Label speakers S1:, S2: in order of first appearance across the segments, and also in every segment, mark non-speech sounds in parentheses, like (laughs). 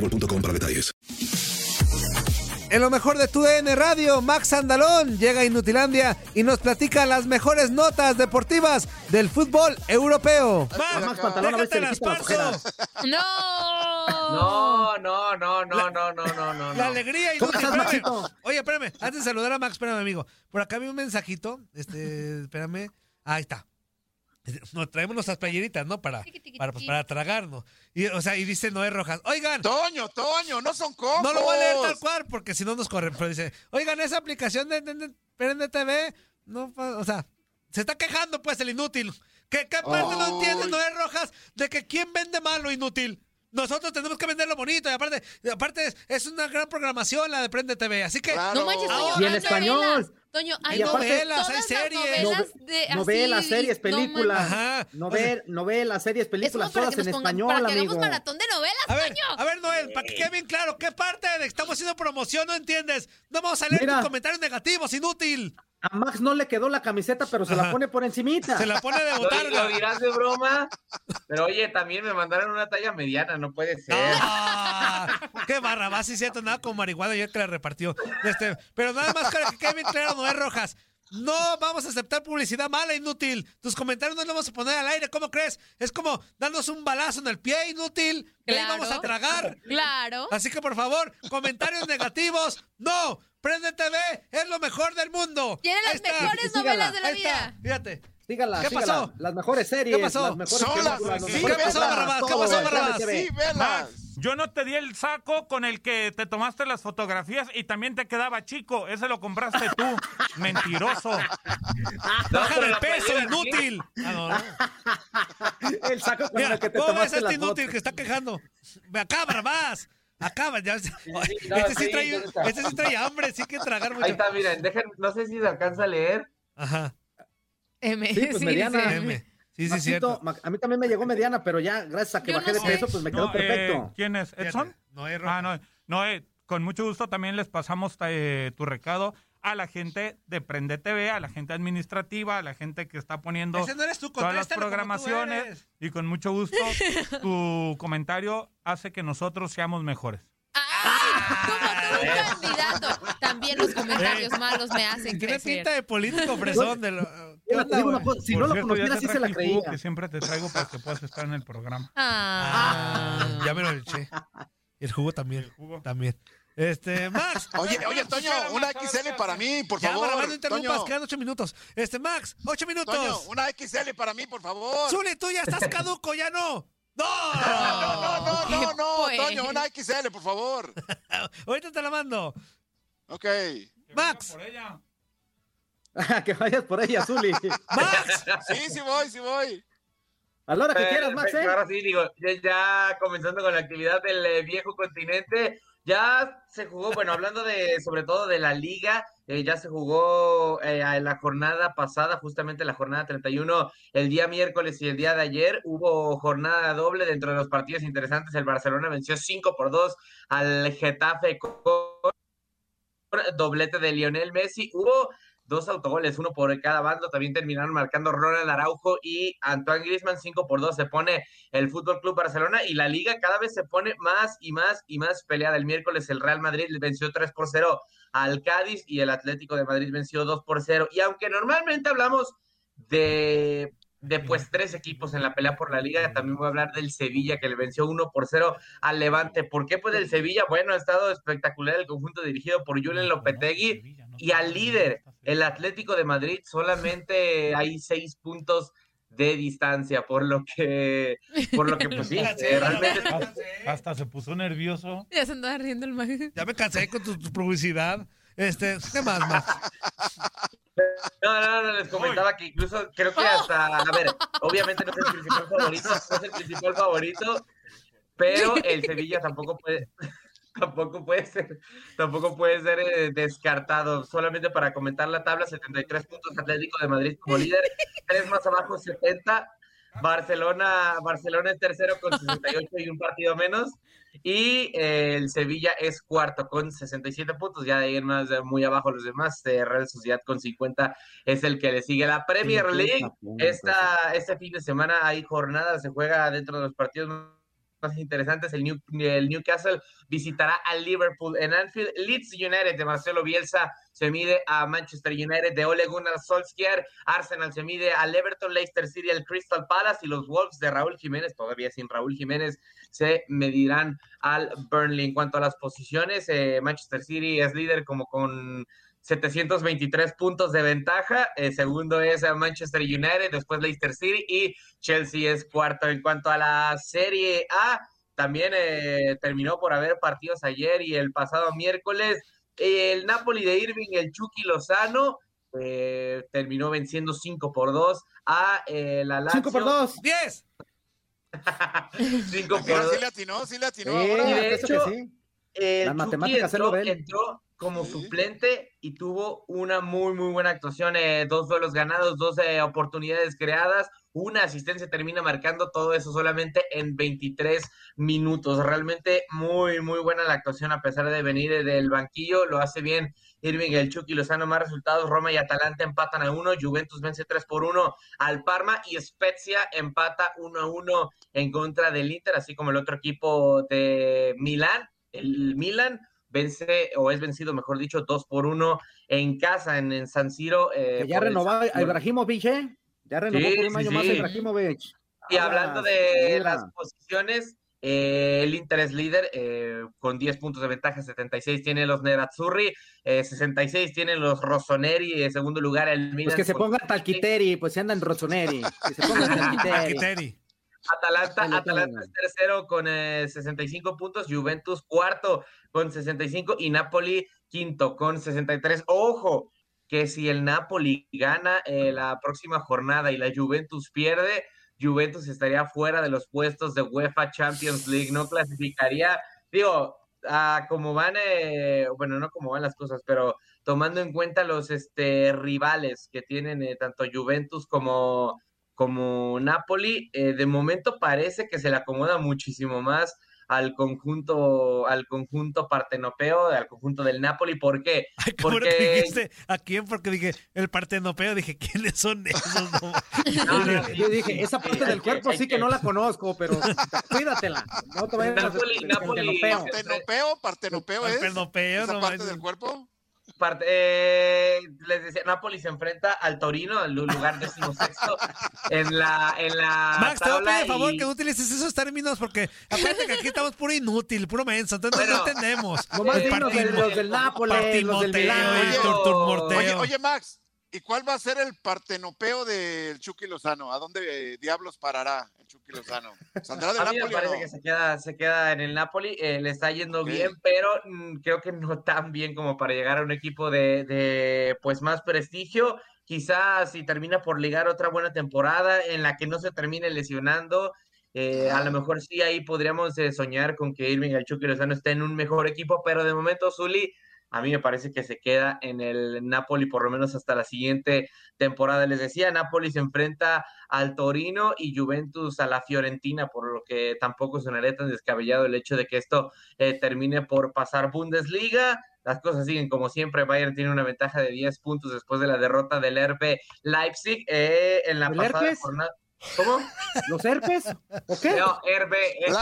S1: boostmobile.com para detalles.
S2: En lo mejor de tu DN Radio, Max Andalón llega a Inutilandia y nos platica las mejores notas deportivas del fútbol europeo.
S3: Max, pantalón, a ver si
S2: déjate
S3: le
S2: las
S3: las
S2: paso.
S3: ojeras.
S4: No, no, no, no, no, no, no, no.
S2: La alegría
S3: ¿Cómo
S2: inútil.
S3: estás,
S2: Espérame.
S3: Maxito?
S2: Oye, espérame. Antes de saludar a Max, espérame, amigo. Por acá vi un mensajito. Este, espérame. Ahí está. (laughs) Nos traemos nuestras playeritas, ¿no? Para, para, pues, para tragarnos. Y, o sea, y dice Noé Rojas, oigan.
S5: Toño, Toño, no son cojos.
S2: No lo voy a leer tal cual porque si no nos corren. Pero dice, oigan, esa aplicación de, de, de Prende TV, no, o sea, se está quejando pues el inútil. ¿Qué, qué parte no entiende Noé Rojas de que quién vende mal lo inútil? Nosotros tenemos que vender lo bonito y aparte, y aparte es, es una gran programación la de Prende TV. Así que
S4: No manches,
S3: Y en español.
S4: Toño, hay
S2: novelas, hay series.
S4: novelas de así,
S3: novelas, series, películas.
S2: Ajá.
S3: Novel- novelas, series,
S4: Es
S3: películas,
S4: para
S3: todas
S4: que
S3: en español,
S4: para que
S3: amigo.
S4: hagamos maratón de novelas,
S2: A ver,
S4: Toño.
S2: a ver, Noel, para que quede bien claro, ¿qué parte de que estamos haciendo promoción no entiendes? No vamos a leer
S3: Mira.
S2: tus comentarios negativos, inútil.
S3: A Max no le quedó la camiseta, pero se la pone por encimita.
S2: Se la pone de (laughs)
S4: Lo,
S2: botarga.
S4: lo dirás de broma, pero oye, también me mandaron una talla mediana, no puede ser.
S2: Ah, qué barrabás, sí, cierto, nada con marihuana ayer que la repartió. Este, pero nada más para que quede bien claro, Noé Rojas. No vamos a aceptar publicidad mala, inútil. Tus comentarios no los vamos a poner al aire, ¿cómo crees? Es como darnos un balazo en el pie, inútil. Y ahí
S6: Claro.
S2: vamos a tragar.
S6: Claro.
S2: Así que por favor, comentarios negativos, no. Prende TV es lo mejor del mundo.
S6: Tiene las
S2: está.
S6: mejores novelas de la
S2: Ahí está,
S6: vida.
S2: Fíjate.
S3: Sígala,
S2: ¿Qué
S3: sígala.
S2: pasó?
S3: Las mejores series,
S2: ¿Qué pasó?
S3: las mejores
S5: Son las-
S3: películas, los
S5: sí,
S3: mejores
S5: ¿qué pasó,
S2: Barrabás? ¿Qué pasó, Barrabás?
S5: Sí, velas.
S7: Yo no te di el saco con el que te tomaste las fotografías y también te quedaba chico. Ese lo compraste tú. (laughs) Mentiroso.
S2: Baja
S4: pero
S2: de
S4: la
S2: peso,
S4: playera,
S2: inútil. Ah, no, no. (laughs)
S3: El saco con
S2: Mira,
S3: el que te
S2: ¿cómo ves
S3: tomaste
S2: a
S3: las
S2: este inútil
S3: fotos.
S2: que está quejando? Ve acá, Barrabás. Acá, ya.
S4: sí,
S2: este,
S4: no,
S2: sí
S4: sí,
S2: trae, este sí trae hambre, sí que tragar mucho.
S4: Ahí está, miren, dejen, no sé si se alcanza a leer.
S2: Ajá.
S6: M.
S3: Sí, pues, mediana.
S2: M. Sí, sí,
S3: Maxito,
S2: cierto.
S3: Ma- a mí también me llegó mediana, pero ya gracias a que
S6: Yo
S3: bajé
S6: no
S3: de
S6: sé.
S3: peso, pues me quedó
S7: No,
S3: perfecto.
S7: eh, ¿Quién es? ¿Edson?
S2: Fíjate, No hay
S7: Ah, no, no, eh, con mucho gusto también les pasamos eh, tu recado a la gente de Prende TV, a la gente administrativa, a la gente que está poniendo
S2: Ese no eres tú,
S7: todas las
S2: contéstalo como tú
S7: programaciones
S2: eres.
S7: y con mucho gusto (laughs) tu comentario hace que nosotros seamos mejores.
S6: ¡Ay! Como tú, un candidato. También los comentarios malos me hacen
S2: Tiene
S6: crecer.
S2: pinta de político fresón. De lo, ¿Qué
S3: Yo te
S2: onda,
S3: digo una cosa, si
S7: Por
S3: no lo
S7: cierto, ya
S3: conociera,
S7: te
S3: sí se
S7: traje
S3: la
S7: el jugo
S3: creía.
S7: que siempre te traigo para que puedas estar en el programa.
S6: Ah.
S2: Ah, ya me lo eché. Y (laughs) el jugo también.
S7: El jugo.
S2: También. Este, Max. (laughs)
S5: Oye, oye, Toño, una XL para mí, por
S2: Ya,
S5: favor.
S2: Barrabás, no interrumpas,
S5: Toño,
S2: quedan ocho minutos. Este, Max, ocho minutos.
S5: Toño, una XL para mí, por favor.
S2: Zuli, tú ya estás caduco, ya no. ¡No!
S5: No, no, no, no, no,
S6: pues?
S5: Toño, una XL, por favor. (laughs)
S2: Ahorita te la mando.
S5: Ok.
S7: Que
S2: Max. (laughs)
S3: que vayas por ella, Zuli.
S2: ¡Max!
S5: Sí, sí voy, sí voy.
S3: A la hora que
S4: Eh,
S3: quieras, Max, ¿eh?
S4: Ahora sí, digo, ya, ya comenzando con la actividad del eh, viejo continente, ya se jugó, bueno, hablando de, sobre todo de la liga, eh, ya se jugó eh, la jornada pasada, justamente la jornada 31, el día miércoles y el día de ayer, hubo jornada doble dentro de los partidos interesantes, el Barcelona venció 5 por 2 al Getafe con doblete de Lionel Messi, hubo dos autogoles, uno por cada bando, también terminaron marcando Ronald Araujo y Antoine Griezmann, 5 por 2 se pone el Fútbol Club Barcelona y la liga cada vez se pone más y más y más peleada. El miércoles el Real Madrid venció 3 por 0 al Cádiz y el Atlético de Madrid venció 2 por 0. Y aunque normalmente hablamos de, de pues tres equipos en la pelea por la liga, también voy a hablar del Sevilla que le venció 1 por 0 al Levante. ¿Por qué? Pues el Sevilla, bueno, ha estado espectacular el conjunto dirigido por Julen Lopetegui y al líder, el Atlético de Madrid, solamente (laughs) hay seis puntos de distancia, por lo que, por lo que pues sí, (laughs) eh, realmente
S7: Hasta se puso nervioso.
S6: Ya se andaba riendo el mago.
S2: Ya me cansé con tu, tu publicidad. Este, ¿qué más, Max?
S4: No, no, no, les comentaba que incluso creo que hasta, a ver, obviamente no es el principal favorito, no es el principal favorito, pero el Sevilla tampoco puede, (laughs) tampoco puede ser, tampoco puede ser eh, descartado. Solamente para comentar la tabla, 73 puntos Atlético de Madrid como líder, tres más abajo 70. Barcelona, Barcelona es tercero con 68 y un partido menos. Y eh, el Sevilla es cuarto con 67 puntos. Ya de ahí en más muy abajo los demás. Eh, Real Sociedad con 50 es el que le sigue. La Premier
S3: 50
S4: League, esta, este fin de semana hay jornada, se juega dentro de los partidos más interesantes. El, New- el Newcastle visitará al Liverpool en Anfield. Leeds United de Marcelo Bielsa se mide a Manchester United de Ole Gunnar Solskjaer. Arsenal se mide al Everton, Leicester City, al Crystal Palace y los Wolves de Raúl Jiménez, todavía sin Raúl Jiménez, se medirán al Burnley. En cuanto a las posiciones, eh, Manchester City es líder como con 723 puntos de ventaja. Eh, segundo es Manchester United, después Leicester City y Chelsea es cuarto. En cuanto a la Serie A, también eh, terminó por haber partidos ayer y el pasado miércoles. El Napoli de Irving, el Chucky Lozano, eh, terminó venciendo 5 por 2 a eh, la Lazio.
S3: 5 por 2.
S2: 10.
S4: 5 por
S5: Mira,
S4: 2.
S5: sí le atinó, sí le atinó
S3: Sí,
S5: ahora.
S4: Y de hecho,
S3: sí.
S4: el
S3: Las
S4: Chucky
S3: matemáticas él lo
S4: entró,
S3: ven.
S4: entró como
S5: Sí.
S4: suplente y tuvo una muy, muy buena actuación. eh, dos duelos ganados, dos eh, oportunidades creadas, una asistencia termina marcando todo eso solamente en 23 minutos. Realmente muy, muy buena la actuación a pesar de venir del banquillo. Lo hace bien Irving, el Chucky Lozano. Más resultados, Roma y Atalanta empatan a uno, Juventus vence 3 por 1 al Parma y Spezia empata 1 a 1 en contra del Inter, así como el otro equipo de Milán, el Milan vence o es vencido, mejor dicho, 2 por 1 en casa, en, en San Siro. eh,
S3: Que ya
S4: por el
S3: renovó a Ibrahimovic, ¿eh? Ya renovó
S4: Sí,
S3: por un
S4: sí,
S3: año más
S4: sí.
S3: a Ibrahimovic.
S4: Y hablando de
S3: mira.
S4: las posiciones, eh, el Inter es líder eh, con 10 puntos de ventaja, 76 tienen los Nerazzurri, eh, 66 tienen los Rossoneri, en segundo lugar el Milan.
S3: Pues que se
S4: con-
S3: ponga Talquiteri, pues se andan Rossoneri. Que se ponga (laughs) Talquiteri.
S4: Atalanta, Atalanta es tercero con eh, 65 puntos, Juventus cuarto con 65 y Napoli quinto con 63. Ojo, que si el Napoli gana eh, la próxima jornada y la Juventus pierde, Juventus estaría fuera de los puestos de UEFA Champions League, no clasificaría, digo, a como van, eh, bueno, no como van las cosas, pero tomando en cuenta los este, rivales que tienen eh, tanto Juventus como, como Napoli, eh, de momento parece que se le acomoda muchísimo más al conjunto, al conjunto partenopeo, al conjunto del Napoli. ¿Por qué? (laughs)
S2: Ay, ¿cómo no te
S4: Porque
S2: dijiste a quién? Porque dije, el partenopeo, dije, ¿quiénes son esos? No. (laughs)
S4: No, no, sí,
S3: Yo dije, esa parte del cuerpo sí que no la conozco, pero cuídatela. No te vayas a
S4: Napoli- Napoli-
S5: Partenopeo, partenopeo es.
S2: Partenopeo,
S5: Esa
S2: no
S5: parte del cuerpo.
S4: Parte- eh, les decía, Napoli se enfrenta al Torino, el lugar decimosexto, (laughs) en la, en la
S2: Max, te voy a pedir, favor,
S4: y-
S2: que no utilices esos términos porque acuérdate que aquí estamos puro inútil, puro menso, entonces no entendemos.
S3: Nomás
S2: partimo-
S3: los del Nápoles, los del Milán.
S4: oye,
S5: Max, ¿y cuál va a ser el partenopeo del Chucky Lozano? ¿A dónde eh, diablos parará el Chucky Lozano? ¿Saldrá del
S4: mí me
S5: Napoli o
S4: parece
S5: no?
S4: que se queda, se queda en el Napoli, eh, le está yendo
S5: Ok.
S4: bien, pero mm, creo que no tan bien como para llegar a un equipo de, de, pues más prestigio. quizás si termina por ligar otra buena temporada en la que no se termine lesionando, eh, a lo mejor sí ahí podríamos eh, soñar con que Irving el Chucky Lozano esté en un mejor equipo, pero de momento Zuli a mí me parece que se queda en el Napoli por lo menos hasta la siguiente temporada. Les decía, Napoli se enfrenta al Torino y Juventus a la Fiorentina, por lo que tampoco sonaría tan descabellado el hecho de que esto eh, termine por pasar Bundesliga. Las cosas siguen como siempre. Bayern tiene una ventaja de 10 puntos después de la derrota del RB Leipzig eh, en la
S3: ¿El
S4: pasada
S3: herpes?
S4: jornada. ¿Cómo?
S3: ¿Los herpes? ¿O qué?
S4: No, RB,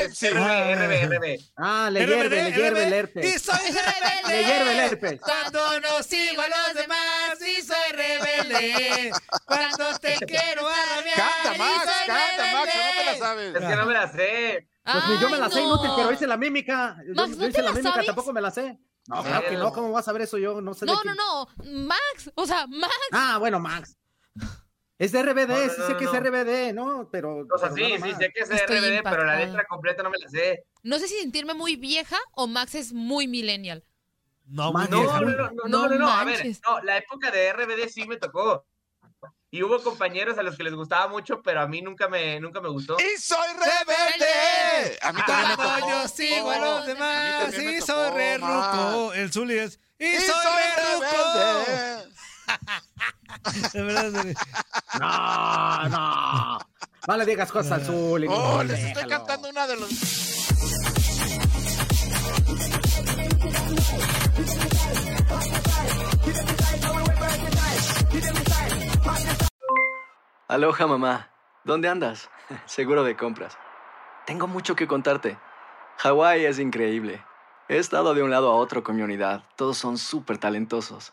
S4: es, es RB, RB, RB.
S3: Ah, le hierve, le hierve el herpes.
S2: Y soy (laughs) rebelde.
S3: Le hierve el herpes.
S2: Cuando no sigo a los demás y soy rebelde. Cuando te (laughs) quiero arabiar
S5: Canta,
S2: y
S5: Max,
S2: soy
S5: canta, Max, no te la sabes.
S4: Es que no me la sé.
S3: Pues ni yo me la
S6: Ay,
S3: sé
S6: no.
S3: inútil, pero hice la mímica. Yo,
S6: Max,
S3: yo
S6: ¿no
S3: hice
S6: te
S3: la
S6: la
S3: mímica,
S6: sabes?
S3: tampoco me la sé. No, claro que no, ¿cómo vas a ver eso yo? No sé de
S6: No,
S3: quién-
S6: no, no. Max, o sea, Max.
S3: Ah, bueno, Max. Es de RBD,
S4: No, no,
S3: sí sé
S4: no,
S3: que es RBD, ¿no? Pero.
S4: O sea, sí, sí, sé que es
S6: Estoy
S4: RBD, pero la
S6: impactada.
S4: letra completa no me la sé.
S6: No sé si sentirme muy vieja o Max es muy millennial.
S2: No,
S4: No, no, no, no,
S6: No
S4: no, no, a ver, no, la época de RBD sí me tocó. Y hubo compañeros a los que les gustaba mucho, pero a mí nunca me, nunca me gustó.
S5: ¡Y soy rebelde! A mí también me
S2: Cuando
S5: tocó.
S2: yo sigo a los
S5: A
S2: demás
S5: mí también me
S2: y soy re ruco. El Zuli es. Y,
S5: ¡Y
S2: soy,
S5: soy
S2: re ruco. (laughs) (laughs) De verdad.
S3: No, no. No le digas cosas al Zuli.
S5: Oh,
S3: no,
S5: les estoy cantando una de los.
S8: Aloha mamá, ¿dónde andas? (laughs) Seguro de compras. Tengo mucho que contarte. Hawái es increíble. He estado de un lado a otro con mi unidad. Todos son súper talentosos.